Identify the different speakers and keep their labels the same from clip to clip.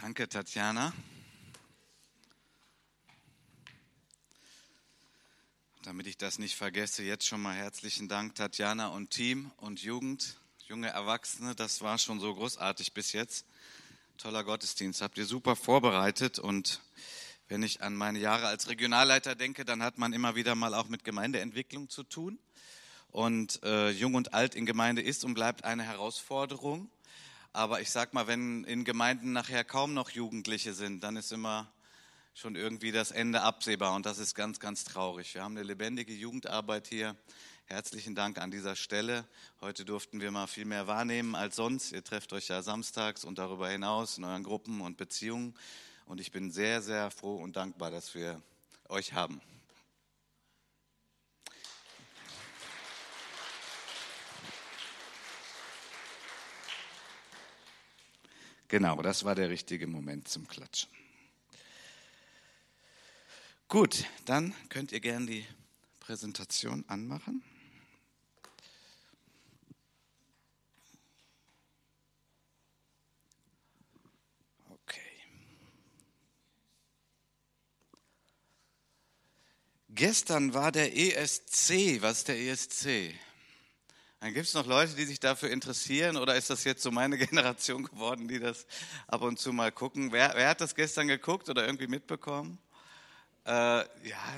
Speaker 1: Danke, Tatjana. Damit ich das nicht vergesse, jetzt schon mal herzlichen Dank, Tatjana und Team und Jugend, junge Erwachsene. Das war schon so großartig bis jetzt. Toller Gottesdienst, habt ihr super vorbereitet. Und wenn ich an meine Jahre als Regionalleiter denke, dann hat man immer wieder mal auch mit Gemeindeentwicklung zu tun. Und äh, Jung und Alt in Gemeinde ist und bleibt eine Herausforderung. Aber ich sag mal, wenn in Gemeinden nachher kaum noch Jugendliche sind, dann ist immer schon irgendwie das Ende absehbar und das ist ganz, ganz traurig. Wir haben eine lebendige Jugendarbeit hier. Herzlichen Dank an dieser Stelle. Heute durften wir mal viel mehr wahrnehmen als sonst. Ihr trefft euch ja samstags und darüber hinaus in euren Gruppen und Beziehungen. Und ich bin sehr, sehr froh und dankbar, dass wir euch haben. Genau, das war der richtige Moment zum Klatschen. Gut, dann könnt ihr gerne die Präsentation anmachen. Okay. Gestern war der ESC. Was ist der ESC? Dann gibt es noch Leute, die sich dafür interessieren oder ist das jetzt so meine Generation geworden, die das ab und zu mal gucken? Wer, wer hat das gestern geguckt oder irgendwie mitbekommen? Äh, ja,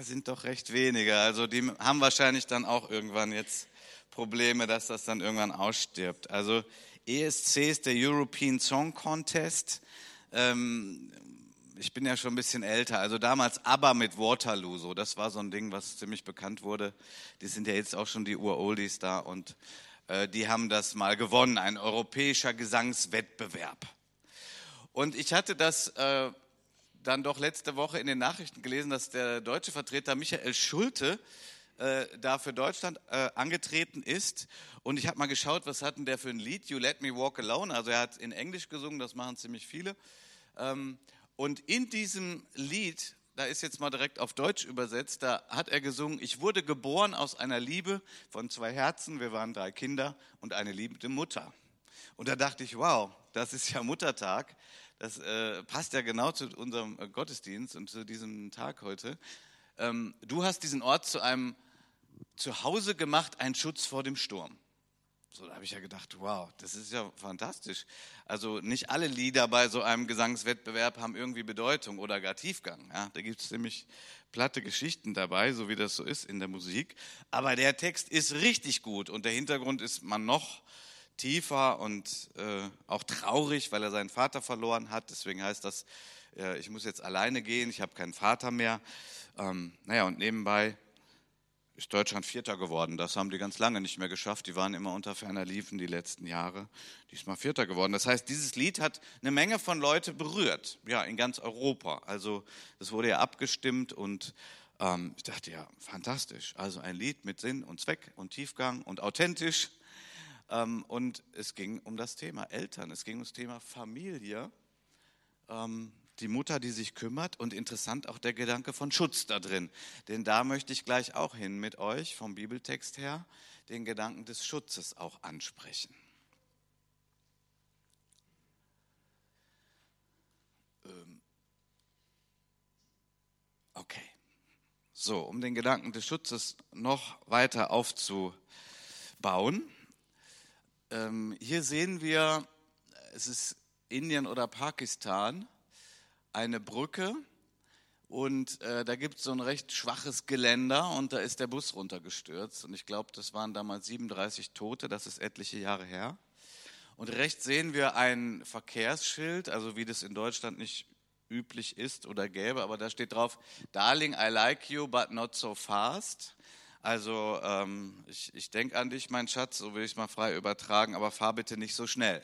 Speaker 1: sind doch recht wenige. Also die haben wahrscheinlich dann auch irgendwann jetzt Probleme, dass das dann irgendwann ausstirbt. Also ESC ist der European Song Contest. Ähm, ich bin ja schon ein bisschen älter, also damals aber mit Waterloo, so, das war so ein Ding, was ziemlich bekannt wurde. Die sind ja jetzt auch schon die Uroldies da und äh, die haben das mal gewonnen, ein europäischer Gesangswettbewerb. Und ich hatte das äh, dann doch letzte Woche in den Nachrichten gelesen, dass der deutsche Vertreter Michael Schulte äh, da für Deutschland äh, angetreten ist. Und ich habe mal geschaut, was hat denn der für ein Lied? You Let Me Walk Alone. Also er hat in Englisch gesungen, das machen ziemlich viele. Ähm, und in diesem Lied, da ist jetzt mal direkt auf Deutsch übersetzt, da hat er gesungen, ich wurde geboren aus einer Liebe von zwei Herzen, wir waren drei Kinder und eine liebende Mutter. Und da dachte ich, wow, das ist ja Muttertag. Das äh, passt ja genau zu unserem äh, Gottesdienst und zu diesem Tag heute. Ähm, du hast diesen Ort zu einem Zuhause gemacht, ein Schutz vor dem Sturm. So, da habe ich ja gedacht, wow, das ist ja fantastisch. Also nicht alle Lieder bei so einem Gesangswettbewerb haben irgendwie Bedeutung oder gar Tiefgang. Ja, da gibt es nämlich platte Geschichten dabei, so wie das so ist in der Musik. Aber der Text ist richtig gut und der Hintergrund ist man noch tiefer und äh, auch traurig, weil er seinen Vater verloren hat. Deswegen heißt das, äh, ich muss jetzt alleine gehen, ich habe keinen Vater mehr. Ähm, naja, und nebenbei ist Deutschland Vierter geworden. Das haben die ganz lange nicht mehr geschafft. Die waren immer unter ferner Liefen die letzten Jahre. Diesmal Vierter geworden. Das heißt, dieses Lied hat eine Menge von Leute berührt. Ja, in ganz Europa. Also, es wurde ja abgestimmt und ähm, ich dachte, ja, fantastisch. Also ein Lied mit Sinn und Zweck und Tiefgang und authentisch. Ähm, und es ging um das Thema Eltern. Es ging um das Thema Familie. Ähm, die Mutter, die sich kümmert und interessant auch der Gedanke von Schutz da drin. Denn da möchte ich gleich auch hin mit euch vom Bibeltext her den Gedanken des Schutzes auch ansprechen. Ähm, okay. So, um den Gedanken des Schutzes noch weiter aufzubauen. Ähm, hier sehen wir, es ist Indien oder Pakistan eine Brücke und äh, da gibt es so ein recht schwaches Geländer und da ist der Bus runtergestürzt. Und ich glaube, das waren damals 37 Tote, das ist etliche Jahre her. Und rechts sehen wir ein Verkehrsschild, also wie das in Deutschland nicht üblich ist oder gäbe, aber da steht drauf, Darling, I like you, but not so fast. Also ähm, ich, ich denke an dich, mein Schatz, so will ich es mal frei übertragen, aber fahr bitte nicht so schnell.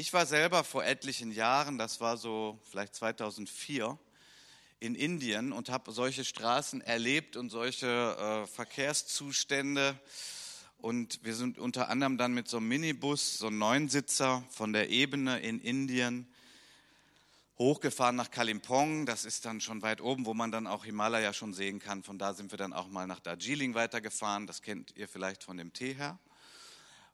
Speaker 1: Ich war selber vor etlichen Jahren, das war so vielleicht 2004, in Indien und habe solche Straßen erlebt und solche äh, Verkehrszustände. Und wir sind unter anderem dann mit so einem Minibus, so einem Neunsitzer von der Ebene in Indien hochgefahren nach Kalimpong. Das ist dann schon weit oben, wo man dann auch Himalaya schon sehen kann. Von da sind wir dann auch mal nach Darjeeling weitergefahren. Das kennt ihr vielleicht von dem Tee her.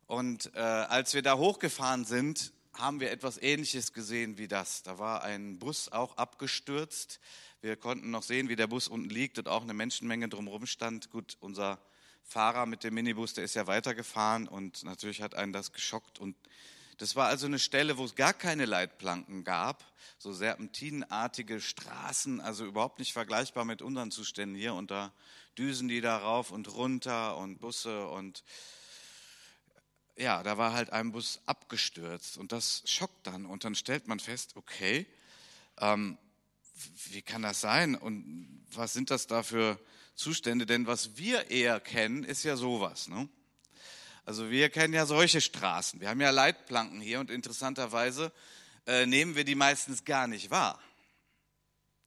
Speaker 1: Und äh, als wir da hochgefahren sind, haben wir etwas Ähnliches gesehen wie das. Da war ein Bus auch abgestürzt. Wir konnten noch sehen, wie der Bus unten liegt und auch eine Menschenmenge drumherum stand. Gut, unser Fahrer mit dem Minibus, der ist ja weitergefahren und natürlich hat einen das geschockt. Und das war also eine Stelle, wo es gar keine Leitplanken gab, so serpentinenartige Straßen, also überhaupt nicht vergleichbar mit unseren Zuständen hier. Und da düsen die da rauf und runter und Busse und ja, da war halt ein Bus abgestürzt und das schockt dann. Und dann stellt man fest, okay, ähm, wie kann das sein und was sind das da für Zustände? Denn was wir eher kennen, ist ja sowas. Ne? Also wir kennen ja solche Straßen. Wir haben ja Leitplanken hier und interessanterweise äh, nehmen wir die meistens gar nicht wahr.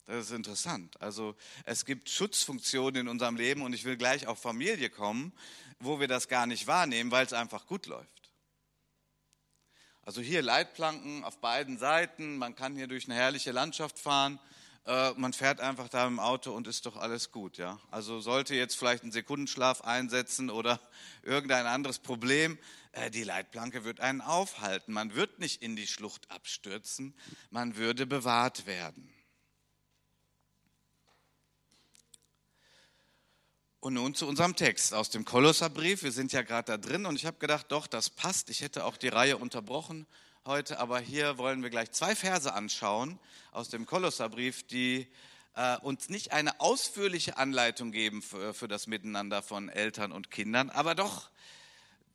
Speaker 1: Das ist interessant. Also es gibt Schutzfunktionen in unserem Leben und ich will gleich auf Familie kommen, wo wir das gar nicht wahrnehmen, weil es einfach gut läuft. Also hier Leitplanken auf beiden Seiten, man kann hier durch eine herrliche Landschaft fahren, äh, man fährt einfach da im Auto und ist doch alles gut. Ja? Also sollte jetzt vielleicht ein Sekundenschlaf einsetzen oder irgendein anderes Problem, äh, die Leitplanke wird einen aufhalten. Man wird nicht in die Schlucht abstürzen, man würde bewahrt werden. Und nun zu unserem Text aus dem Kolosserbrief. Wir sind ja gerade da drin und ich habe gedacht, doch, das passt. Ich hätte auch die Reihe unterbrochen heute, aber hier wollen wir gleich zwei Verse anschauen aus dem Kolosserbrief, die äh, uns nicht eine ausführliche Anleitung geben für, für das Miteinander von Eltern und Kindern, aber doch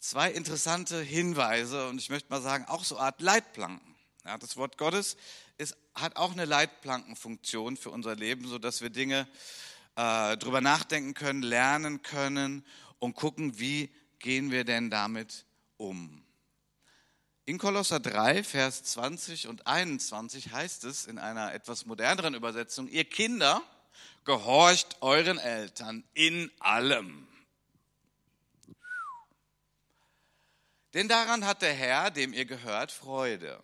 Speaker 1: zwei interessante Hinweise und ich möchte mal sagen, auch so Art Leitplanken. Ja, das Wort Gottes ist, hat auch eine Leitplankenfunktion für unser Leben, sodass wir Dinge äh, drüber nachdenken können, lernen können und gucken, wie gehen wir denn damit um. In Kolosser 3, Vers 20 und 21 heißt es in einer etwas moderneren Übersetzung, ihr Kinder, gehorcht euren Eltern in allem. Denn daran hat der Herr, dem ihr gehört, Freude.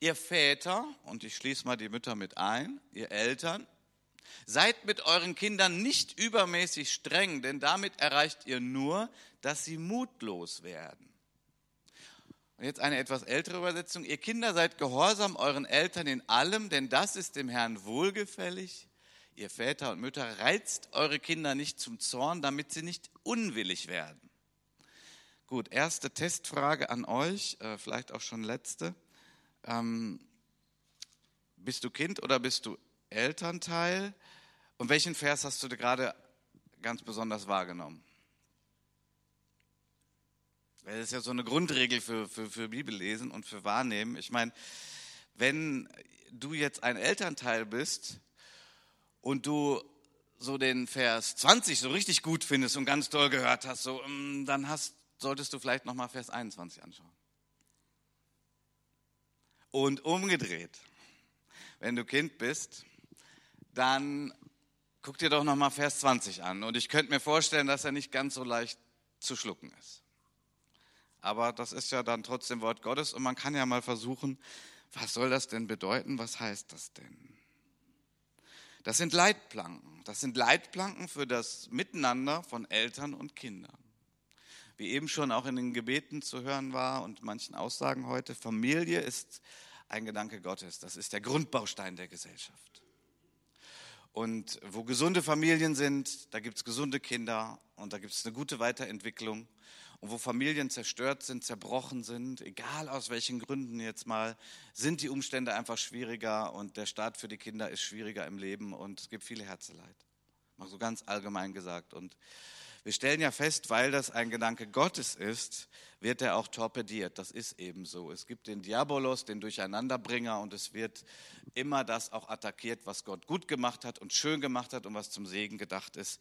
Speaker 1: Ihr Väter, und ich schließe mal die Mütter mit ein, ihr Eltern, Seid mit euren Kindern nicht übermäßig streng, denn damit erreicht ihr nur, dass sie mutlos werden. Und jetzt eine etwas ältere Übersetzung. Ihr Kinder seid gehorsam euren Eltern in allem, denn das ist dem Herrn wohlgefällig. Ihr Väter und Mütter reizt eure Kinder nicht zum Zorn, damit sie nicht unwillig werden. Gut, erste Testfrage an euch, äh, vielleicht auch schon letzte. Ähm, bist du Kind oder bist du Elternteil. Und welchen Vers hast du gerade ganz besonders wahrgenommen? Das ist ja so eine Grundregel für, für, für Bibellesen und für Wahrnehmen. Ich meine, wenn du jetzt ein Elternteil bist und du so den Vers 20 so richtig gut findest und ganz toll gehört hast, so, mm, dann hast, solltest du vielleicht nochmal Vers 21 anschauen. Und umgedreht, wenn du Kind bist dann guck dir doch nochmal Vers 20 an. Und ich könnte mir vorstellen, dass er nicht ganz so leicht zu schlucken ist. Aber das ist ja dann trotzdem Wort Gottes und man kann ja mal versuchen, was soll das denn bedeuten? Was heißt das denn? Das sind Leitplanken. Das sind Leitplanken für das Miteinander von Eltern und Kindern. Wie eben schon auch in den Gebeten zu hören war und manchen Aussagen heute, Familie ist ein Gedanke Gottes. Das ist der Grundbaustein der Gesellschaft. Und wo gesunde Familien sind, da gibt es gesunde Kinder und da gibt es eine gute Weiterentwicklung. Und wo Familien zerstört sind, zerbrochen sind, egal aus welchen Gründen jetzt mal, sind die Umstände einfach schwieriger und der Start für die Kinder ist schwieriger im Leben und es gibt viele Herzeleid. Mal so ganz allgemein gesagt. Und wir stellen ja fest, weil das ein Gedanke Gottes ist, wird er auch torpediert. Das ist eben so. Es gibt den Diabolos, den Durcheinanderbringer, und es wird immer das auch attackiert, was Gott gut gemacht hat und schön gemacht hat und was zum Segen gedacht ist,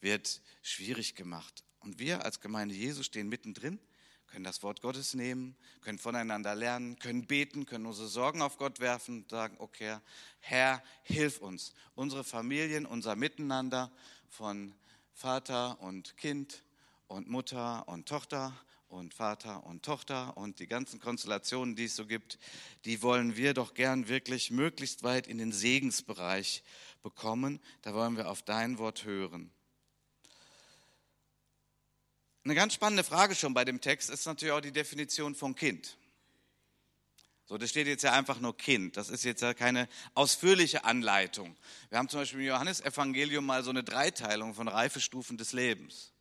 Speaker 1: wird schwierig gemacht. Und wir als Gemeinde Jesu stehen mittendrin, können das Wort Gottes nehmen, können voneinander lernen, können beten, können unsere Sorgen auf Gott werfen und sagen, okay, Herr, hilf uns, unsere Familien, unser Miteinander von Vater und Kind und Mutter und Tochter und Vater und Tochter und die ganzen Konstellationen, die es so gibt, die wollen wir doch gern wirklich möglichst weit in den Segensbereich bekommen. Da wollen wir auf dein Wort hören. Eine ganz spannende Frage schon bei dem Text ist natürlich auch die Definition von Kind. So, das steht jetzt ja einfach nur Kind. Das ist jetzt ja keine ausführliche Anleitung. Wir haben zum Beispiel im Johannesevangelium mal so eine Dreiteilung von Reifestufen des Lebens.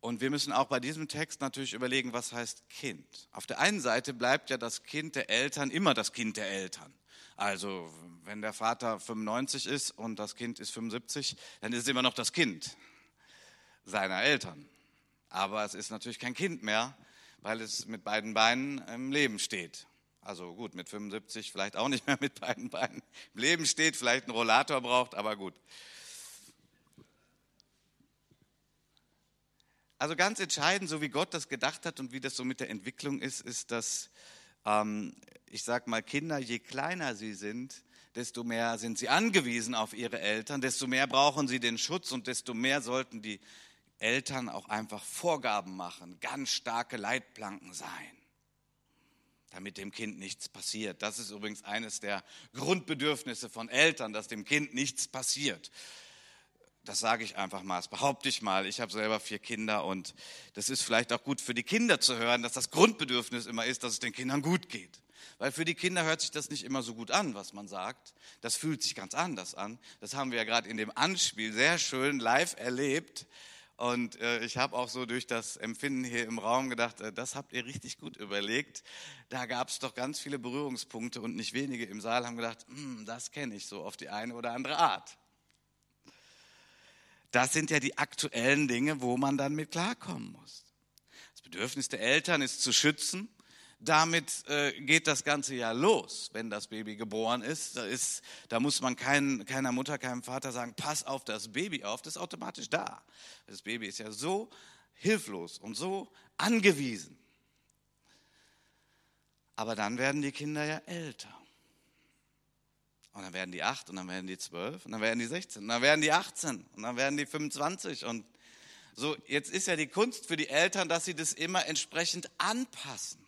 Speaker 1: Und wir müssen auch bei diesem Text natürlich überlegen, was heißt Kind. Auf der einen Seite bleibt ja das Kind der Eltern immer das Kind der Eltern. Also wenn der Vater 95 ist und das Kind ist 75, dann ist es immer noch das Kind seiner Eltern. Aber es ist natürlich kein Kind mehr, weil es mit beiden Beinen im Leben steht. Also gut, mit 75 vielleicht auch nicht mehr mit beiden Beinen im Leben steht, vielleicht einen Rollator braucht, aber gut. Also ganz entscheidend, so wie Gott das gedacht hat und wie das so mit der Entwicklung ist, ist, dass, ähm, ich sage mal, Kinder, je kleiner sie sind, desto mehr sind sie angewiesen auf ihre Eltern, desto mehr brauchen sie den Schutz und desto mehr sollten die Eltern auch einfach Vorgaben machen, ganz starke Leitplanken sein, damit dem Kind nichts passiert. Das ist übrigens eines der Grundbedürfnisse von Eltern, dass dem Kind nichts passiert. Das sage ich einfach mal, das behaupte ich mal. Ich habe selber vier Kinder und das ist vielleicht auch gut für die Kinder zu hören, dass das Grundbedürfnis immer ist, dass es den Kindern gut geht. Weil für die Kinder hört sich das nicht immer so gut an, was man sagt. Das fühlt sich ganz anders an. Das haben wir ja gerade in dem Anspiel sehr schön live erlebt. Und äh, ich habe auch so durch das Empfinden hier im Raum gedacht, äh, das habt ihr richtig gut überlegt. Da gab es doch ganz viele Berührungspunkte und nicht wenige im Saal haben gedacht, hm, das kenne ich so auf die eine oder andere Art. Das sind ja die aktuellen Dinge, wo man dann mit klarkommen muss. Das Bedürfnis der Eltern ist zu schützen, damit äh, geht das Ganze ja los, wenn das Baby geboren ist. Da, ist, da muss man kein, keiner Mutter, keinem Vater sagen, pass auf das Baby auf, das ist automatisch da. Das Baby ist ja so hilflos und so angewiesen. Aber dann werden die Kinder ja älter. Und dann werden die acht und dann werden die zwölf und dann werden die 16 und dann werden die 18 und dann werden die 25 und so, jetzt ist ja die Kunst für die Eltern, dass sie das immer entsprechend anpassen.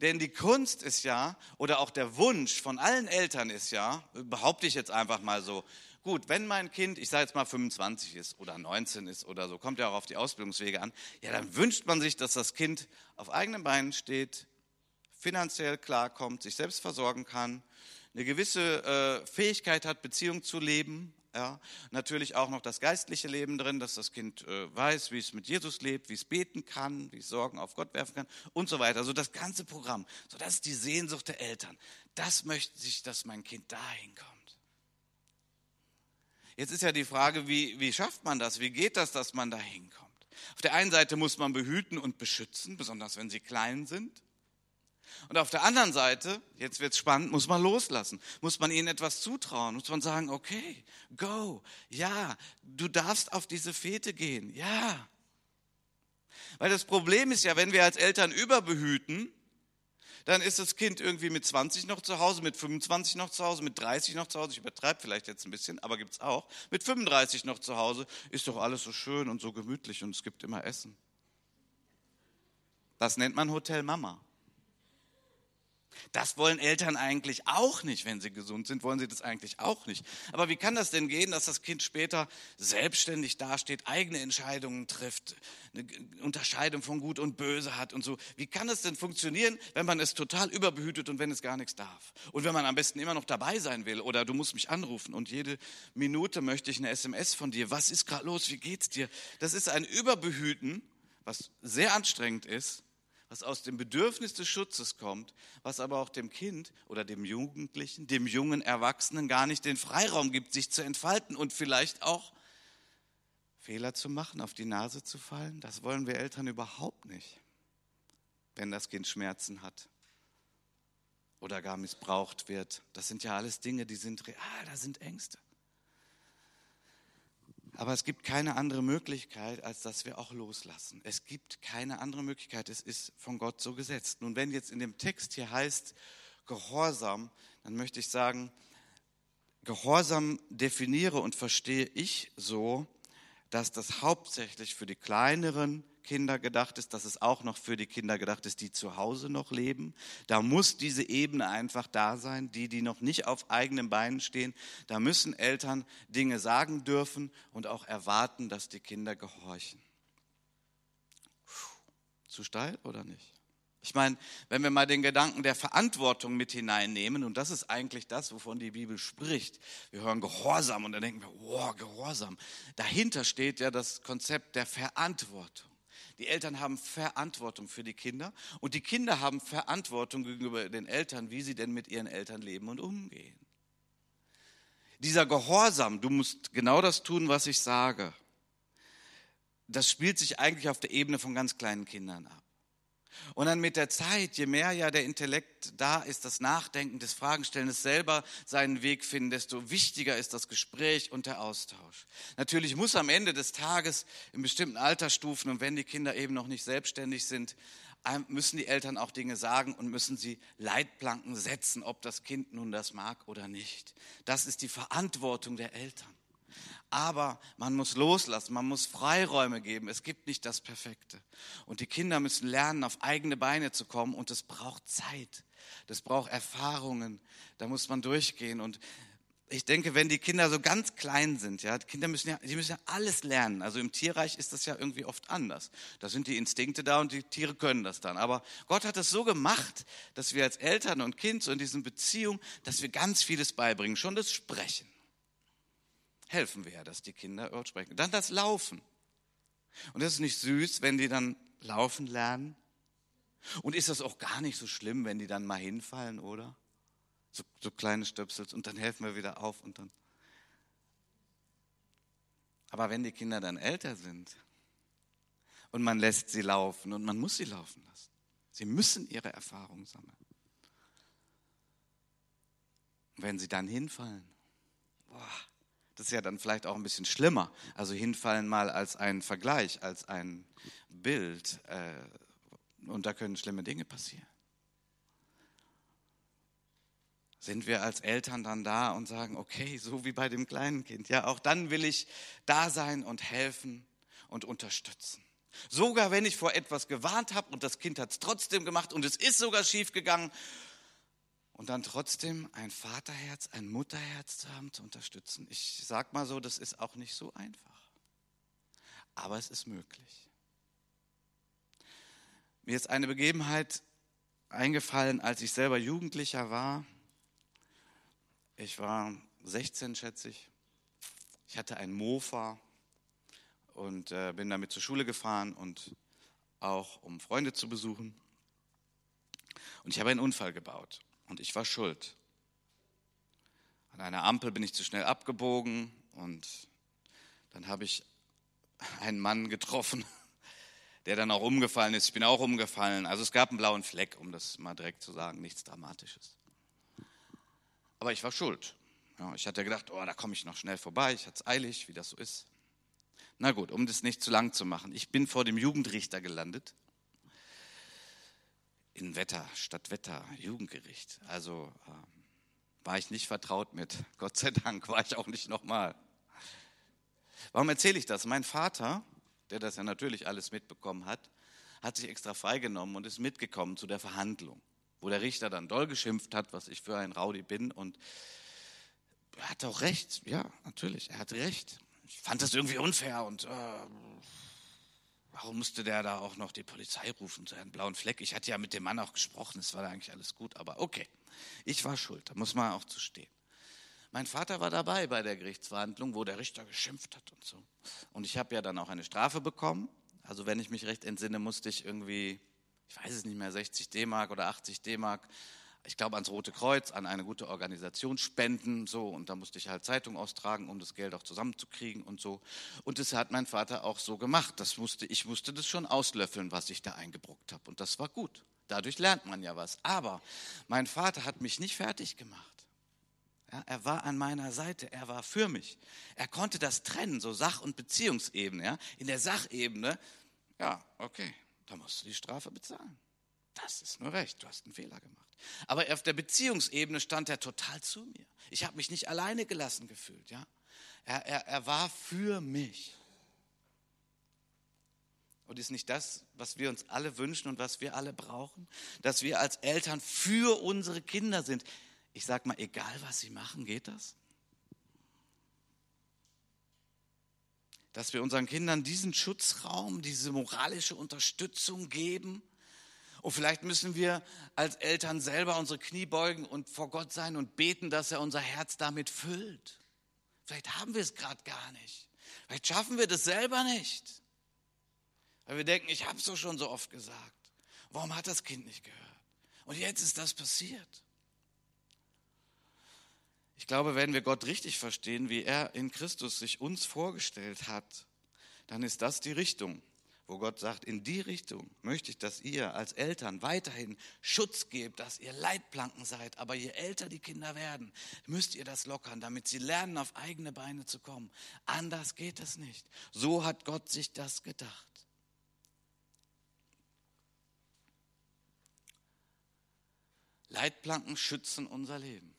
Speaker 1: Denn die Kunst ist ja, oder auch der Wunsch von allen Eltern ist ja, behaupte ich jetzt einfach mal so, gut, wenn mein Kind, ich sage jetzt mal 25 ist oder 19 ist oder so, kommt ja auch auf die Ausbildungswege an, ja, dann wünscht man sich, dass das Kind auf eigenen Beinen steht, finanziell klarkommt, sich selbst versorgen kann, eine gewisse äh, Fähigkeit hat, Beziehung zu leben, ja, natürlich auch noch das geistliche Leben drin, dass das Kind äh, weiß, wie es mit Jesus lebt, wie es beten kann, wie es Sorgen auf Gott werfen kann und so weiter. Also das ganze Programm. So, das ist die Sehnsucht der Eltern. Das möchte ich, dass mein Kind dahin kommt. Jetzt ist ja die Frage, wie, wie schafft man das? Wie geht das, dass man dahin kommt? Auf der einen Seite muss man behüten und beschützen, besonders wenn sie klein sind. Und auf der anderen Seite, jetzt wird's spannend, muss man loslassen, muss man ihnen etwas zutrauen, muss man sagen, okay, go, ja, du darfst auf diese Fete gehen, ja. Weil das Problem ist ja, wenn wir als Eltern überbehüten, dann ist das Kind irgendwie mit 20 noch zu Hause, mit 25 noch zu Hause, mit 30 noch zu Hause, ich übertreibe vielleicht jetzt ein bisschen, aber gibt's auch, mit 35 noch zu Hause, ist doch alles so schön und so gemütlich und es gibt immer Essen. Das nennt man Hotel Mama. Das wollen Eltern eigentlich auch nicht, wenn sie gesund sind, wollen sie das eigentlich auch nicht. Aber wie kann das denn gehen, dass das Kind später selbstständig dasteht, eigene Entscheidungen trifft, eine Unterscheidung von Gut und Böse hat und so? Wie kann das denn funktionieren, wenn man es total überbehütet und wenn es gar nichts darf? Und wenn man am besten immer noch dabei sein will oder du musst mich anrufen und jede Minute möchte ich eine SMS von dir. Was ist gerade los? Wie geht's dir? Das ist ein Überbehüten, was sehr anstrengend ist was aus dem Bedürfnis des Schutzes kommt, was aber auch dem Kind oder dem Jugendlichen, dem jungen Erwachsenen gar nicht den Freiraum gibt, sich zu entfalten und vielleicht auch Fehler zu machen, auf die Nase zu fallen. Das wollen wir Eltern überhaupt nicht, wenn das Kind Schmerzen hat oder gar missbraucht wird. Das sind ja alles Dinge, die sind real, da sind Ängste. Aber es gibt keine andere Möglichkeit, als dass wir auch loslassen. Es gibt keine andere Möglichkeit. Es ist von Gott so gesetzt. Nun, wenn jetzt in dem Text hier heißt Gehorsam, dann möchte ich sagen, Gehorsam definiere und verstehe ich so, dass das hauptsächlich für die kleineren Kinder gedacht ist, dass es auch noch für die Kinder gedacht ist, die zu Hause noch leben. Da muss diese Ebene einfach da sein, die, die noch nicht auf eigenen Beinen stehen. Da müssen Eltern Dinge sagen dürfen und auch erwarten, dass die Kinder gehorchen. Zu steil oder nicht? Ich meine, wenn wir mal den Gedanken der Verantwortung mit hineinnehmen, und das ist eigentlich das, wovon die Bibel spricht. Wir hören Gehorsam und dann denken wir, wow, Gehorsam. Dahinter steht ja das Konzept der Verantwortung. Die Eltern haben Verantwortung für die Kinder und die Kinder haben Verantwortung gegenüber den Eltern, wie sie denn mit ihren Eltern leben und umgehen. Dieser Gehorsam, du musst genau das tun, was ich sage, das spielt sich eigentlich auf der Ebene von ganz kleinen Kindern ab. Und dann mit der Zeit, je mehr ja der Intellekt da ist, das Nachdenken, das Fragenstellen, das selber seinen Weg finden, desto wichtiger ist das Gespräch und der Austausch. Natürlich muss am Ende des Tages in bestimmten Altersstufen und wenn die Kinder eben noch nicht selbstständig sind, müssen die Eltern auch Dinge sagen und müssen sie Leitplanken setzen, ob das Kind nun das mag oder nicht. Das ist die Verantwortung der Eltern. Aber man muss loslassen, man muss Freiräume geben. Es gibt nicht das Perfekte. Und die Kinder müssen lernen, auf eigene Beine zu kommen. Und es braucht Zeit. Das braucht Erfahrungen. Da muss man durchgehen. Und ich denke, wenn die Kinder so ganz klein sind, ja, die Kinder müssen ja, die müssen ja alles lernen. Also im Tierreich ist das ja irgendwie oft anders. Da sind die Instinkte da und die Tiere können das dann. Aber Gott hat es so gemacht, dass wir als Eltern und Kind so in diesen Beziehungen, dass wir ganz vieles beibringen. Schon das Sprechen helfen wir ja, dass die Kinder Wort sprechen. Dann das Laufen. Und das ist nicht süß, wenn die dann laufen lernen. Und ist das auch gar nicht so schlimm, wenn die dann mal hinfallen, oder? So, so kleine Stöpsels und dann helfen wir wieder auf und dann. Aber wenn die Kinder dann älter sind und man lässt sie laufen und man muss sie laufen lassen, sie müssen ihre Erfahrungen sammeln. Und wenn sie dann hinfallen, boah, das ist ja dann vielleicht auch ein bisschen schlimmer. Also hinfallen mal als ein Vergleich, als ein Bild. Äh, und da können schlimme Dinge passieren. Sind wir als Eltern dann da und sagen, okay, so wie bei dem kleinen Kind, ja, auch dann will ich da sein und helfen und unterstützen. Sogar wenn ich vor etwas gewarnt habe und das Kind hat es trotzdem gemacht und es ist sogar schief gegangen und dann trotzdem ein Vaterherz, ein Mutterherz zu haben, zu unterstützen. Ich sag mal so, das ist auch nicht so einfach. Aber es ist möglich. Mir ist eine Begebenheit eingefallen, als ich selber Jugendlicher war. Ich war 16, schätze ich. Ich hatte ein Mofa und äh, bin damit zur Schule gefahren und auch um Freunde zu besuchen. Und ich habe einen Unfall gebaut und ich war schuld. An einer Ampel bin ich zu schnell abgebogen und dann habe ich einen Mann getroffen, der dann auch umgefallen ist. Ich bin auch umgefallen. Also es gab einen blauen Fleck, um das mal direkt zu sagen, nichts Dramatisches. Aber ich war schuld. Ja, ich hatte gedacht, oh, da komme ich noch schnell vorbei, ich hatte es eilig, wie das so ist. Na gut, um das nicht zu lang zu machen. Ich bin vor dem Jugendrichter gelandet in Wetter, Stadtwetter, Jugendgericht. Also äh, war ich nicht vertraut mit. Gott sei Dank war ich auch nicht nochmal. Warum erzähle ich das? Mein Vater, der das ja natürlich alles mitbekommen hat, hat sich extra freigenommen und ist mitgekommen zu der Verhandlung, wo der Richter dann doll geschimpft hat, was ich für ein Rowdy bin. Und er hat auch recht, ja, natürlich, er hat recht. Ich fand das irgendwie unfair und äh, Warum musste der da auch noch die Polizei rufen zu einem blauen Fleck? Ich hatte ja mit dem Mann auch gesprochen, es war da eigentlich alles gut, aber okay, ich war schuld, da muss man auch zu stehen. Mein Vater war dabei bei der Gerichtsverhandlung, wo der Richter geschimpft hat und so. Und ich habe ja dann auch eine Strafe bekommen. Also wenn ich mich recht entsinne, musste ich irgendwie, ich weiß es nicht mehr, 60 D-Mark oder 80 D-Mark ich glaube, ans Rote Kreuz, an eine gute Organisation spenden, so. Und da musste ich halt Zeitung austragen, um das Geld auch zusammenzukriegen und so. Und das hat mein Vater auch so gemacht. Das musste, ich musste das schon auslöffeln, was ich da eingebruckt habe. Und das war gut. Dadurch lernt man ja was. Aber mein Vater hat mich nicht fertig gemacht. Ja, er war an meiner Seite, er war für mich. Er konnte das trennen, so Sach- und Beziehungsebene. Ja? In der Sachebene, ja, okay, da musst du die Strafe bezahlen. Das ist nur recht, du hast einen Fehler gemacht. Aber auf der Beziehungsebene stand er total zu mir. Ich habe mich nicht alleine gelassen gefühlt. Ja? Er, er, er war für mich. Und ist nicht das, was wir uns alle wünschen und was wir alle brauchen? Dass wir als Eltern für unsere Kinder sind. Ich sage mal, egal was sie machen, geht das? Dass wir unseren Kindern diesen Schutzraum, diese moralische Unterstützung geben Und vielleicht müssen wir als Eltern selber unsere Knie beugen und vor Gott sein und beten, dass er unser Herz damit füllt. Vielleicht haben wir es gerade gar nicht. Vielleicht schaffen wir das selber nicht. Weil wir denken, ich habe es doch schon so oft gesagt. Warum hat das Kind nicht gehört? Und jetzt ist das passiert. Ich glaube, wenn wir Gott richtig verstehen, wie er in Christus sich uns vorgestellt hat, dann ist das die Richtung, wo Gott sagt, in die Richtung möchte ich, dass ihr als Eltern weiterhin Schutz gebt, dass ihr Leitplanken seid. Aber je älter die Kinder werden, müsst ihr das lockern, damit sie lernen, auf eigene Beine zu kommen. Anders geht es nicht. So hat Gott sich das gedacht. Leitplanken schützen unser Leben.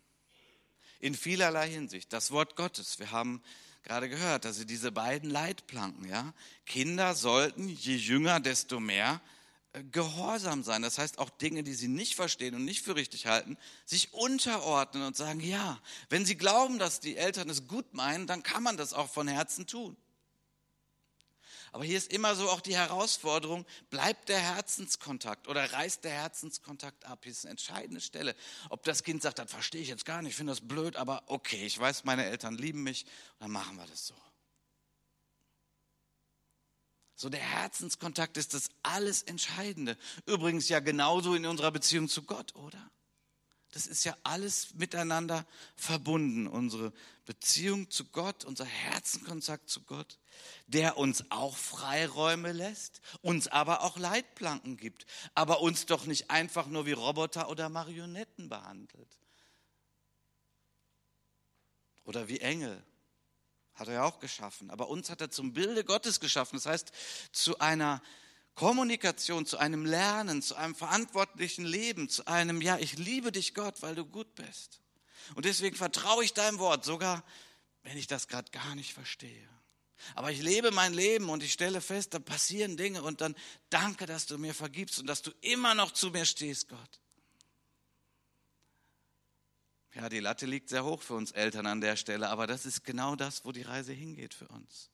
Speaker 1: In vielerlei Hinsicht. Das Wort Gottes. Wir haben gerade gehört, also diese beiden Leitplanken, ja. Kinder sollten, je jünger, desto mehr äh, gehorsam sein. Das heißt, auch Dinge, die sie nicht verstehen und nicht für richtig halten, sich unterordnen und sagen, ja, wenn sie glauben, dass die Eltern es gut meinen, dann kann man das auch von Herzen tun. Aber hier ist immer so auch die Herausforderung, bleibt der Herzenskontakt oder reißt der Herzenskontakt ab? Hier ist eine entscheidende Stelle. Ob das Kind sagt, das verstehe ich jetzt gar nicht, ich finde das blöd, aber okay, ich weiß, meine Eltern lieben mich, dann machen wir das so. So der Herzenskontakt ist das alles Entscheidende. Übrigens ja genauso in unserer Beziehung zu Gott, oder? Das ist ja alles miteinander verbunden. Unsere Beziehung zu Gott, unser Herzenkontakt zu Gott, der uns auch Freiräume lässt, uns aber auch Leitplanken gibt, aber uns doch nicht einfach nur wie Roboter oder Marionetten behandelt. Oder wie Engel. Hat er ja auch geschaffen. Aber uns hat er zum Bilde Gottes geschaffen. Das heißt, zu einer Kommunikation, zu einem Lernen, zu einem verantwortlichen Leben, zu einem, ja, ich liebe dich Gott, weil du gut bist. Und deswegen vertraue ich deinem Wort, sogar wenn ich das gerade gar nicht verstehe. Aber ich lebe mein Leben und ich stelle fest, da passieren Dinge und dann danke, dass du mir vergibst und dass du immer noch zu mir stehst, Gott. Ja, die Latte liegt sehr hoch für uns Eltern an der Stelle, aber das ist genau das, wo die Reise hingeht für uns.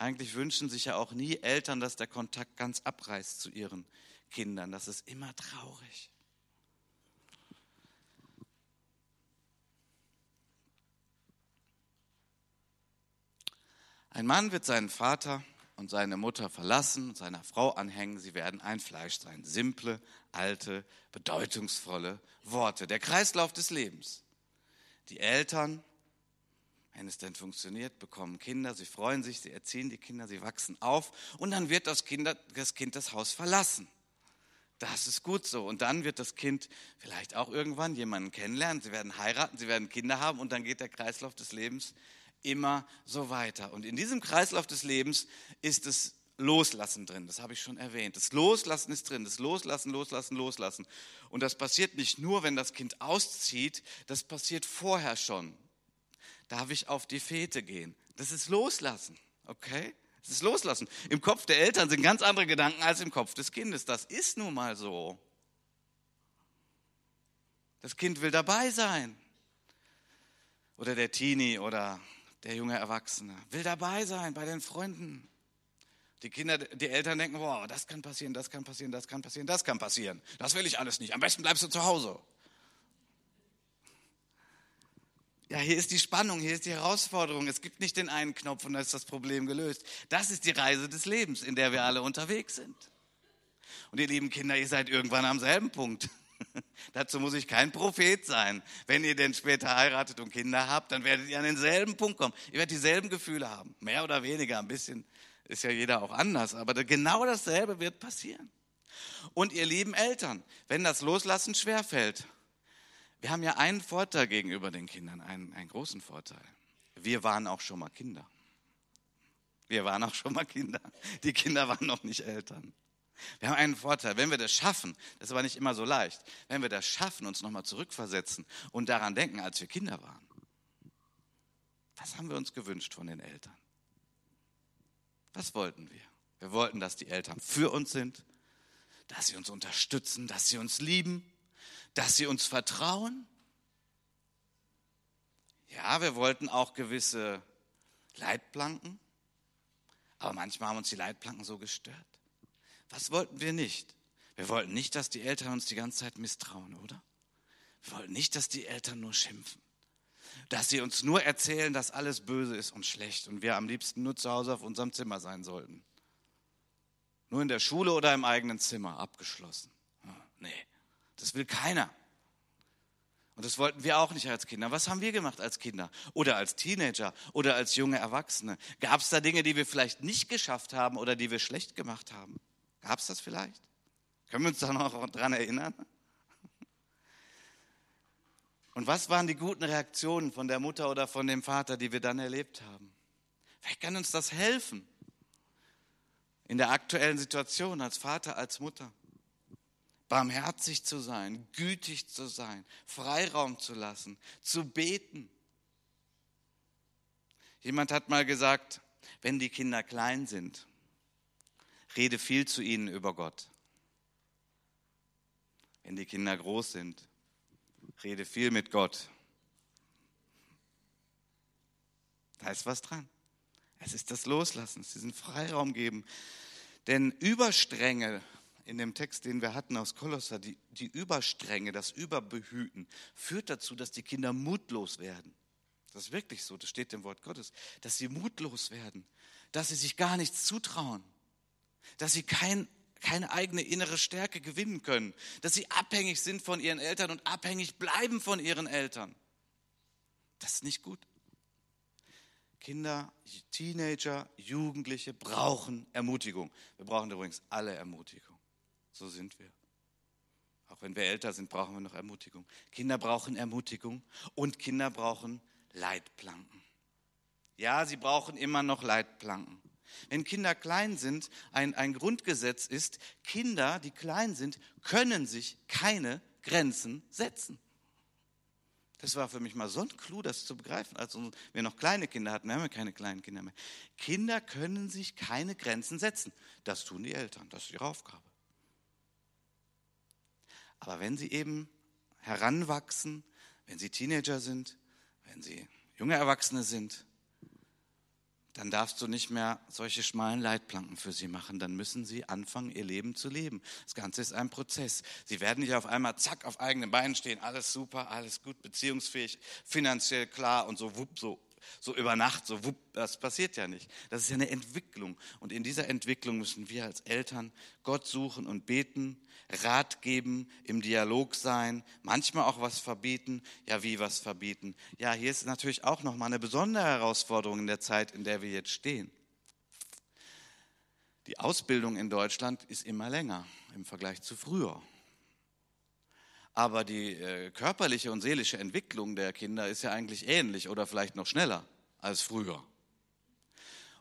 Speaker 1: Eigentlich wünschen sich ja auch nie Eltern, dass der Kontakt ganz abreißt zu ihren Kindern. Das ist immer traurig. Ein Mann wird seinen Vater und seine Mutter verlassen seiner Frau anhängen. Sie werden ein Fleisch sein. Simple, alte, bedeutungsvolle Worte. Der Kreislauf des Lebens. Die Eltern wenn es denn funktioniert, bekommen Kinder, sie freuen sich, sie erziehen die Kinder, sie wachsen auf und dann wird das, Kinder, das Kind das Haus verlassen. Das ist gut so. Und dann wird das Kind vielleicht auch irgendwann jemanden kennenlernen, sie werden heiraten, sie werden Kinder haben und dann geht der Kreislauf des Lebens immer so weiter. Und in diesem Kreislauf des Lebens ist es Loslassen drin, das habe ich schon erwähnt. Das Loslassen ist drin, das Loslassen, Loslassen, Loslassen. Und das passiert nicht nur, wenn das Kind auszieht, das passiert vorher schon darf ich auf die Fete gehen. Das ist Loslassen, okay? Das ist Loslassen. Im Kopf der Eltern sind ganz andere Gedanken als im Kopf des Kindes. Das ist nun mal so. Das Kind will dabei sein. Oder der Teenie oder der junge Erwachsene will dabei sein bei den Freunden. Die Kinder, die Eltern denken, boah, das kann passieren, das kann passieren, das kann passieren, das kann passieren. Das will ich alles nicht. Am besten bleibst du zu Hause. Ja, hier ist die Spannung, hier ist die Herausforderung. Es gibt nicht den einen Knopf und da ist das Problem gelöst. Das ist die Reise des Lebens, in der wir alle unterwegs sind. Und ihr lieben Kinder, ihr seid irgendwann am selben Punkt. Dazu muss ich kein Prophet sein. Wenn ihr denn später heiratet und Kinder habt, dann werdet ihr an denselben Punkt kommen. Ihr werdet dieselben Gefühle haben. Mehr oder weniger, ein bisschen ist ja jeder auch anders. Aber genau dasselbe wird passieren. Und ihr lieben Eltern, wenn das Loslassen schwerfällt, wir haben ja einen Vorteil gegenüber den Kindern, einen, einen großen Vorteil. Wir waren auch schon mal Kinder. Wir waren auch schon mal Kinder. Die Kinder waren noch nicht Eltern. Wir haben einen Vorteil, wenn wir das schaffen, das ist aber nicht immer so leicht, wenn wir das schaffen, uns nochmal zurückversetzen und daran denken, als wir Kinder waren. Was haben wir uns gewünscht von den Eltern? Was wollten wir? Wir wollten, dass die Eltern für uns sind, dass sie uns unterstützen, dass sie uns lieben, dass sie uns vertrauen. Ja, wir wollten auch gewisse Leitplanken, aber manchmal haben uns die Leitplanken so gestört. Was wollten wir nicht? Wir wollten nicht, dass die Eltern uns die ganze Zeit misstrauen, oder? Wir wollten nicht, dass die Eltern nur schimpfen. Dass sie uns nur erzählen, dass alles böse ist und schlecht und wir am liebsten nur zu Hause auf unserem Zimmer sein sollten. Nur in der Schule oder im eigenen Zimmer abgeschlossen. Nee, das will keiner. Und das wollten wir auch nicht als Kinder. Was haben wir gemacht als Kinder oder als Teenager oder als junge Erwachsene? Gab es da Dinge, die wir vielleicht nicht geschafft haben oder die wir schlecht gemacht haben? Gab es das vielleicht? Können wir uns da noch dran erinnern? Und was waren die guten Reaktionen von der Mutter oder von dem Vater, die wir dann erlebt haben? Vielleicht kann uns das helfen in der aktuellen Situation als Vater, als Mutter barmherzig zu sein, gütig zu sein, Freiraum zu lassen, zu beten. Jemand hat mal gesagt, wenn die Kinder klein sind, rede viel zu ihnen über Gott. Wenn die Kinder groß sind, rede viel mit Gott. Da ist was dran. Es ist das Loslassen, es ist diesen Freiraum geben. Denn Überstrenge in dem Text, den wir hatten aus Kolosser, die, die Überstrenge, das Überbehüten, führt dazu, dass die Kinder mutlos werden. Das ist wirklich so, das steht im Wort Gottes, dass sie mutlos werden, dass sie sich gar nichts zutrauen, dass sie kein, keine eigene innere Stärke gewinnen können, dass sie abhängig sind von ihren Eltern und abhängig bleiben von ihren Eltern. Das ist nicht gut. Kinder, Teenager, Jugendliche brauchen Ermutigung. Wir brauchen übrigens alle Ermutigung. So sind wir. Auch wenn wir älter sind, brauchen wir noch Ermutigung. Kinder brauchen Ermutigung und Kinder brauchen Leitplanken. Ja, sie brauchen immer noch Leitplanken. Wenn Kinder klein sind, ein, ein Grundgesetz ist, Kinder, die klein sind, können sich keine Grenzen setzen. Das war für mich mal so ein Clou, das zu begreifen. Als wir noch kleine Kinder hatten, wir haben ja keine kleinen Kinder mehr. Kinder können sich keine Grenzen setzen. Das tun die Eltern, das ist ihre Aufgabe. Aber wenn sie eben heranwachsen, wenn sie Teenager sind, wenn sie junge Erwachsene sind, dann darfst du nicht mehr solche schmalen Leitplanken für sie machen. Dann müssen sie anfangen, ihr Leben zu leben. Das Ganze ist ein Prozess. Sie werden nicht auf einmal zack auf eigenen Beinen stehen, alles super, alles gut, beziehungsfähig, finanziell klar und so wupp, so so über Nacht, so wupp, das passiert ja nicht. Das ist ja eine Entwicklung. Und in dieser Entwicklung müssen wir als Eltern Gott suchen und beten, Rat geben, im Dialog sein, manchmal auch was verbieten. Ja, wie was verbieten? Ja, hier ist natürlich auch nochmal eine besondere Herausforderung in der Zeit, in der wir jetzt stehen. Die Ausbildung in Deutschland ist immer länger im Vergleich zu früher. Aber die äh, körperliche und seelische Entwicklung der Kinder ist ja eigentlich ähnlich oder vielleicht noch schneller als früher.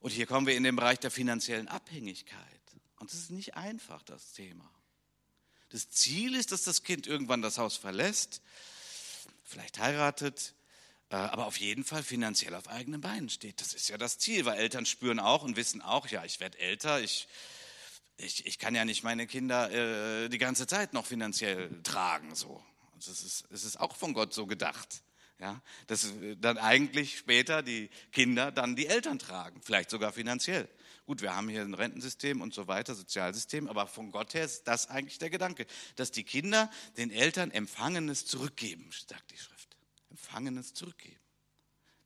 Speaker 1: Und hier kommen wir in den Bereich der finanziellen Abhängigkeit. Und das ist nicht einfach, das Thema. Das Ziel ist, dass das Kind irgendwann das Haus verlässt, vielleicht heiratet, äh, aber auf jeden Fall finanziell auf eigenen Beinen steht. Das ist ja das Ziel, weil Eltern spüren auch und wissen auch, ja, ich werde älter, ich ich, ich kann ja nicht meine Kinder äh, die ganze Zeit noch finanziell tragen. So. Das ist, es ist auch von Gott so gedacht. Ja, dass äh, dann eigentlich später die Kinder dann die Eltern tragen, vielleicht sogar finanziell. Gut, wir haben hier ein Rentensystem und so weiter, Sozialsystem, aber von Gott her ist das eigentlich der Gedanke, dass die Kinder den Eltern Empfangenes zurückgeben, sagt die Schrift. Empfangenes zurückgeben.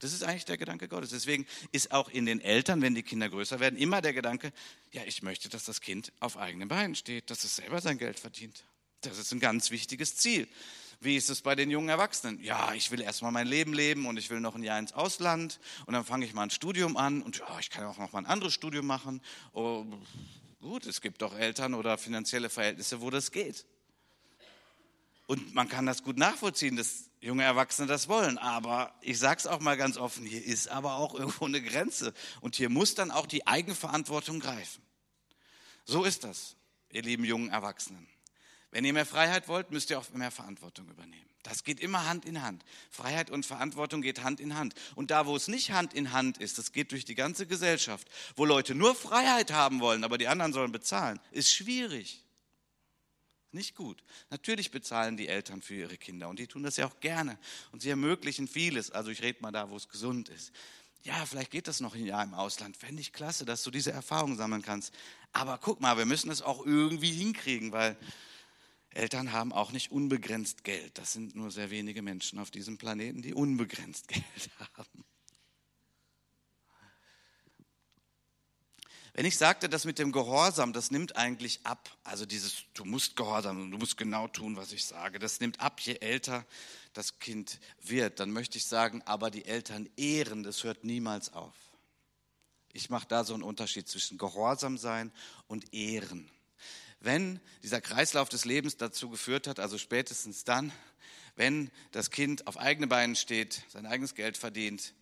Speaker 1: Das ist eigentlich der Gedanke Gottes. Deswegen ist auch in den Eltern, wenn die Kinder größer werden, immer der Gedanke, ja, ich möchte, dass das Kind auf eigenen Beinen steht, dass es selber sein Geld verdient. Das ist ein ganz wichtiges Ziel. Wie ist es bei den jungen Erwachsenen? Ja, ich will erstmal mein Leben leben und ich will noch ein Jahr ins Ausland und dann fange ich mal ein Studium an und ja, ich kann auch noch mal ein anderes Studium machen. Oh, gut, es gibt doch Eltern oder finanzielle Verhältnisse, wo das geht. Und man kann das gut nachvollziehen, dass junge Erwachsene das wollen. Aber ich sage es auch mal ganz offen, hier ist aber auch irgendwo eine Grenze. Und hier muss dann auch die Eigenverantwortung greifen. So ist das, ihr lieben jungen Erwachsenen. Wenn ihr mehr Freiheit wollt, müsst ihr auch mehr Verantwortung übernehmen. Das geht immer Hand in Hand. Freiheit und Verantwortung geht Hand in Hand. Und da, wo es nicht Hand in Hand ist, das geht durch die ganze Gesellschaft, wo Leute nur Freiheit haben wollen, aber die anderen sollen bezahlen, ist schwierig. Nicht gut. Natürlich bezahlen die Eltern für ihre Kinder und die tun das ja auch gerne und sie ermöglichen vieles. Also ich rede mal da, wo es gesund ist. Ja, vielleicht geht das noch ein Jahr im Ausland. Fände ich klasse, dass du diese Erfahrung sammeln kannst. Aber guck mal, wir müssen es auch irgendwie hinkriegen, weil Eltern haben auch nicht unbegrenzt Geld. Das sind nur sehr wenige Menschen auf diesem Planeten, die unbegrenzt Geld haben. Wenn ich sagte, das mit dem Gehorsam, das nimmt eigentlich ab. Also dieses, du musst gehorsam, du musst genau tun, was ich sage. Das nimmt ab, je älter das Kind wird. Dann möchte ich sagen, aber die Eltern ehren, das hört niemals auf. Ich mache da so einen Unterschied zwischen Gehorsam sein und Ehren. Wenn dieser Kreislauf des Lebens dazu geführt hat, also spätestens dann, wenn das Kind auf eigene Beinen steht, sein eigenes Geld verdient,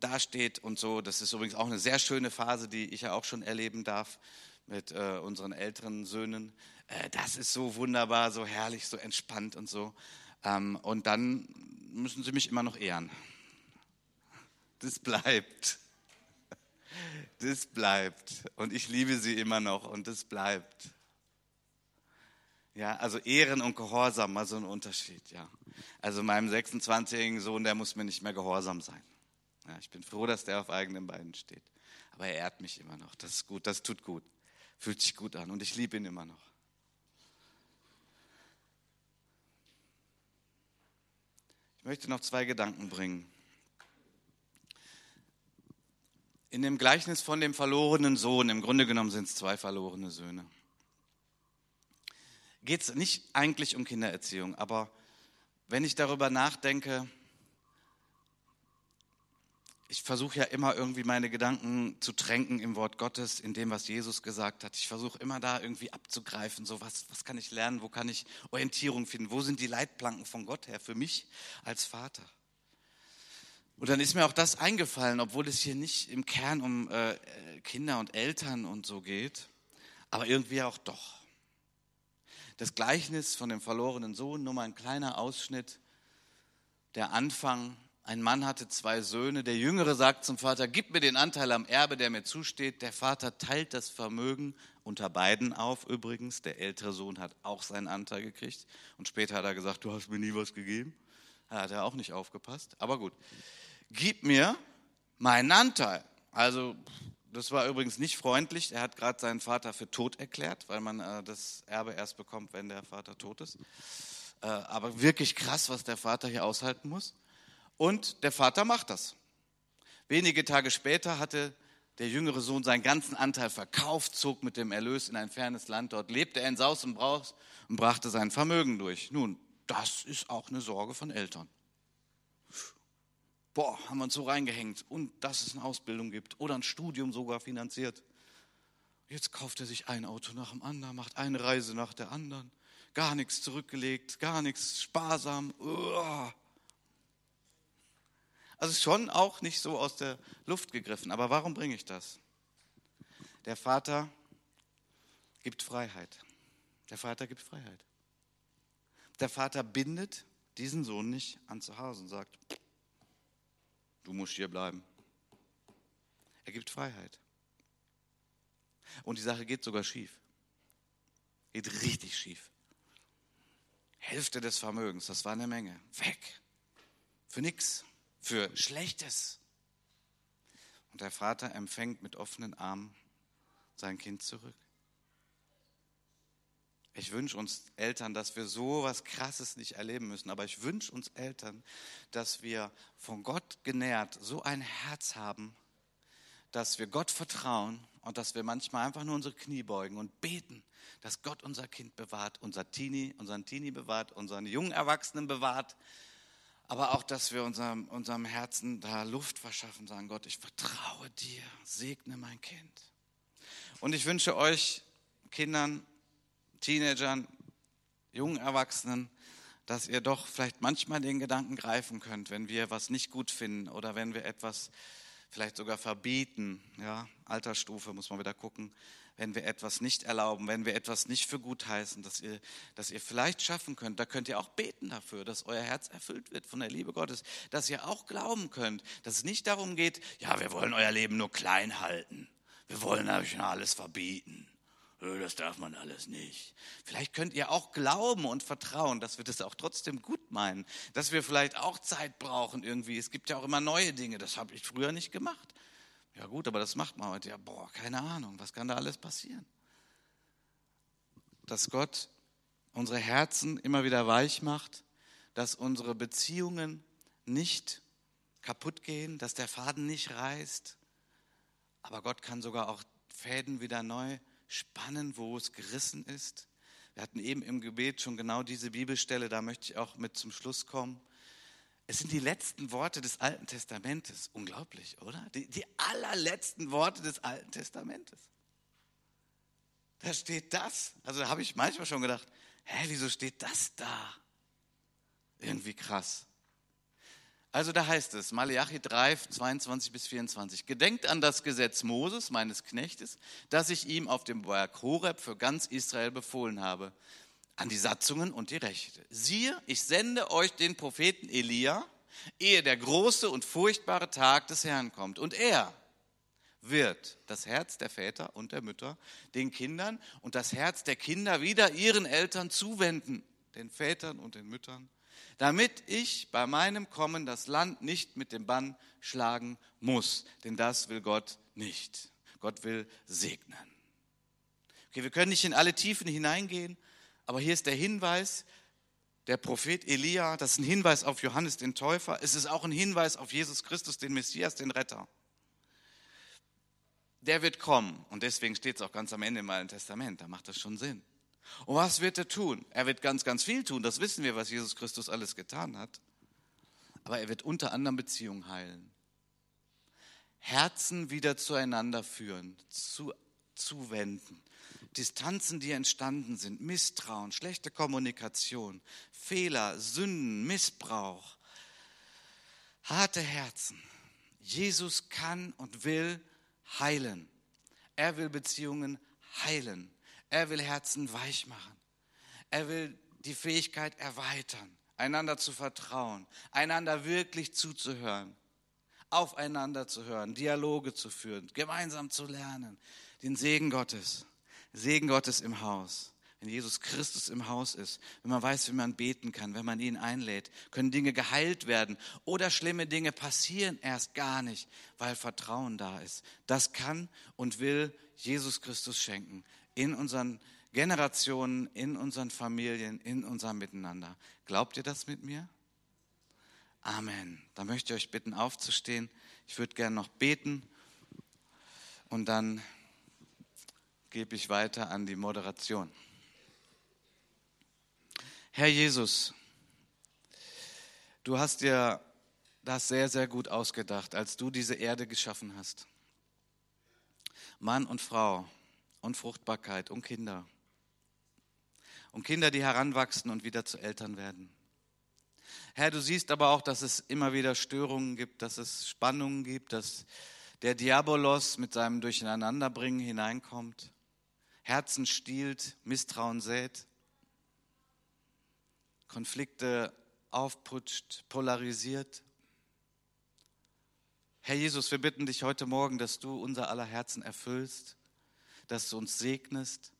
Speaker 1: dasteht und so. Das ist übrigens auch eine sehr schöne Phase, die ich ja auch schon erleben darf mit äh, unseren älteren Söhnen. Äh, das ist so wunderbar, so herrlich, so entspannt und so. Ähm, und dann müssen sie mich immer noch ehren. Das bleibt. Das bleibt. Und ich liebe sie immer noch und das bleibt. Ja, also Ehren und Gehorsam, mal so ein Unterschied, ja. Also meinem 26-jährigen Sohn, der muss mir nicht mehr gehorsam sein. Ja, ich bin froh, dass der auf eigenen Beinen steht. Aber er ehrt mich immer noch. Das ist gut, das tut gut. Fühlt sich gut an und ich liebe ihn immer noch. Ich möchte noch zwei Gedanken bringen. In dem Gleichnis von dem verlorenen Sohn, im Grunde genommen sind es zwei verlorene Söhne, geht es nicht eigentlich um Kindererziehung, aber wenn ich darüber nachdenke, ich versuche ja immer irgendwie meine Gedanken zu tränken im Wort Gottes, in dem, was Jesus gesagt hat. Ich versuche immer da irgendwie abzugreifen, so was, was kann ich lernen, wo kann ich Orientierung finden, wo sind die Leitplanken von Gott her für mich als Vater. Und dann ist mir auch das eingefallen, obwohl es hier nicht im Kern um äh, Kinder und Eltern und so geht, aber irgendwie auch doch. Das Gleichnis von dem verlorenen Sohn, nur mal ein kleiner Ausschnitt, der Anfang ein Mann hatte zwei Söhne. Der Jüngere sagt zum Vater, gib mir den Anteil am Erbe, der mir zusteht. Der Vater teilt das Vermögen unter beiden auf übrigens. Der ältere Sohn hat auch seinen Anteil gekriegt. Und später hat er gesagt, du hast mir nie was gegeben. Da hat er auch nicht aufgepasst. Aber gut, gib mir meinen Anteil. Also das war übrigens nicht freundlich. Er hat gerade seinen Vater für tot erklärt, weil man äh, das Erbe erst bekommt, wenn der Vater tot ist. Äh, aber wirklich krass, was der Vater hier aushalten muss. Und der Vater macht das. Wenige Tage später hatte der jüngere Sohn seinen ganzen Anteil verkauft, zog mit dem Erlös in ein fernes Land. Dort lebte er in Saus und Braus und brachte sein Vermögen durch. Nun, das ist auch eine Sorge von Eltern. Boah, haben wir uns so reingehängt. Und dass es eine Ausbildung gibt oder ein Studium sogar finanziert. Jetzt kauft er sich ein Auto nach dem anderen, macht eine Reise nach der anderen. Gar nichts zurückgelegt, gar nichts sparsam. Uah. Also schon auch nicht so aus der Luft gegriffen. Aber warum bringe ich das? Der Vater gibt Freiheit. Der Vater gibt Freiheit. Der Vater bindet diesen Sohn nicht an zu Hause und sagt, du musst hier bleiben. Er gibt Freiheit. Und die Sache geht sogar schief. Geht richtig schief. Hälfte des Vermögens, das war eine Menge. Weg. Für nichts für Schlechtes. Und der Vater empfängt mit offenen Armen sein Kind zurück. Ich wünsche uns Eltern, dass wir so was Krasses nicht erleben müssen, aber ich wünsche uns Eltern, dass wir von Gott genährt so ein Herz haben, dass wir Gott vertrauen und dass wir manchmal einfach nur unsere Knie beugen und beten, dass Gott unser Kind bewahrt, unser Teenie, unseren Teenie bewahrt, unseren jungen Erwachsenen bewahrt, aber auch, dass wir unserem, unserem Herzen da Luft verschaffen, sagen, Gott, ich vertraue dir, segne mein Kind. Und ich wünsche euch, Kindern, Teenagern, jungen Erwachsenen, dass ihr doch vielleicht manchmal den Gedanken greifen könnt, wenn wir was nicht gut finden oder wenn wir etwas vielleicht sogar verbieten, ja, Altersstufe muss man wieder gucken, wenn wir etwas nicht erlauben, wenn wir etwas nicht für gut heißen, dass ihr, dass ihr vielleicht schaffen könnt, da könnt ihr auch beten dafür, dass euer Herz erfüllt wird von der Liebe Gottes, dass ihr auch glauben könnt, dass es nicht darum geht, ja, wir wollen euer Leben nur klein halten, wir wollen euch alles verbieten. Das darf man alles nicht. Vielleicht könnt ihr auch glauben und vertrauen, dass wir das auch trotzdem gut meinen, dass wir vielleicht auch Zeit brauchen irgendwie. Es gibt ja auch immer neue Dinge, das habe ich früher nicht gemacht. Ja gut, aber das macht man heute. Ja, boah, keine Ahnung, was kann da alles passieren? Dass Gott unsere Herzen immer wieder weich macht, dass unsere Beziehungen nicht kaputt gehen, dass der Faden nicht reißt. Aber Gott kann sogar auch Fäden wieder neu spannen, wo es gerissen ist. Wir hatten eben im Gebet schon genau diese Bibelstelle, da möchte ich auch mit zum Schluss kommen. Es sind die letzten Worte des Alten Testamentes. Unglaublich, oder? Die, die allerletzten Worte des Alten Testamentes. Da steht das. Also da habe ich manchmal schon gedacht, hä, wieso steht das da? Irgendwie krass. Also da heißt es, Malachi 3, 22 bis 24, gedenkt an das Gesetz Moses, meines Knechtes, das ich ihm auf dem Berg Horeb für ganz Israel befohlen habe, an die Satzungen und die Rechte. Siehe, ich sende euch den Propheten Elia, ehe der große und furchtbare Tag des Herrn kommt. Und er wird das Herz der Väter und der Mütter den Kindern und das Herz der Kinder wieder ihren Eltern zuwenden, den Vätern und den Müttern damit ich bei meinem Kommen das Land nicht mit dem Bann schlagen muss. Denn das will Gott nicht. Gott will segnen. Okay, wir können nicht in alle Tiefen hineingehen, aber hier ist der Hinweis, der Prophet Elia, das ist ein Hinweis auf Johannes den Täufer, es ist auch ein Hinweis auf Jesus Christus, den Messias, den Retter. Der wird kommen und deswegen steht es auch ganz am Ende im Alten Testament, da macht das schon Sinn. Und was wird er tun? Er wird ganz, ganz viel tun. Das wissen wir, was Jesus Christus alles getan hat. Aber er wird unter anderem Beziehungen heilen. Herzen wieder zueinander führen, zu, zuwenden. Distanzen, die entstanden sind, Misstrauen, schlechte Kommunikation, Fehler, Sünden, Missbrauch, harte Herzen. Jesus kann und will heilen. Er will Beziehungen heilen. Er will Herzen weich machen. Er will die Fähigkeit erweitern, einander zu vertrauen, einander wirklich zuzuhören, aufeinander zu hören, Dialoge zu führen, gemeinsam zu lernen, den Segen Gottes, Segen Gottes im Haus. Wenn Jesus Christus im Haus ist, wenn man weiß, wie man beten kann, wenn man ihn einlädt, können Dinge geheilt werden oder schlimme Dinge passieren erst gar nicht, weil Vertrauen da ist. Das kann und will Jesus Christus schenken in unseren Generationen, in unseren Familien, in unserem Miteinander. Glaubt ihr das mit mir? Amen. Da möchte ich euch bitten, aufzustehen. Ich würde gerne noch beten und dann gebe ich weiter an die Moderation. Herr Jesus, du hast dir das sehr, sehr gut ausgedacht, als du diese Erde geschaffen hast. Mann und Frau, und Fruchtbarkeit und Kinder. Und Kinder, die heranwachsen und wieder zu Eltern werden. Herr, du siehst aber auch, dass es immer wieder Störungen gibt, dass es Spannungen gibt, dass der Diabolos mit seinem Durcheinanderbringen hineinkommt, Herzen stiehlt, Misstrauen sät, Konflikte aufputscht, polarisiert. Herr Jesus, wir bitten dich heute Morgen, dass du unser aller Herzen erfüllst dass du uns segnest,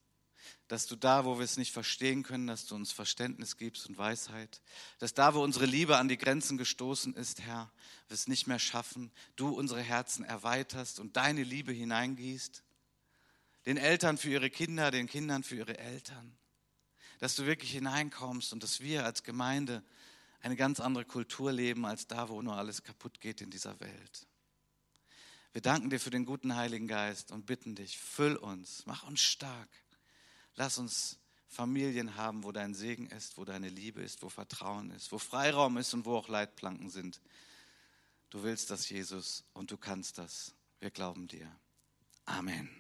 Speaker 1: dass du da, wo wir es nicht verstehen können, dass du uns Verständnis gibst und Weisheit, dass da, wo unsere Liebe an die Grenzen gestoßen ist, Herr, wir es nicht mehr schaffen, du unsere Herzen erweiterst und deine Liebe hineingießt, den Eltern für ihre Kinder, den Kindern für ihre Eltern, dass du wirklich hineinkommst und dass wir als Gemeinde eine ganz andere Kultur leben als da, wo nur alles kaputt geht in dieser Welt. Wir danken dir für den guten Heiligen Geist und bitten dich, füll uns, mach uns stark. Lass uns Familien haben, wo dein Segen ist, wo deine Liebe ist, wo Vertrauen ist, wo Freiraum ist und wo auch Leitplanken sind. Du willst das, Jesus, und du kannst das. Wir glauben dir. Amen.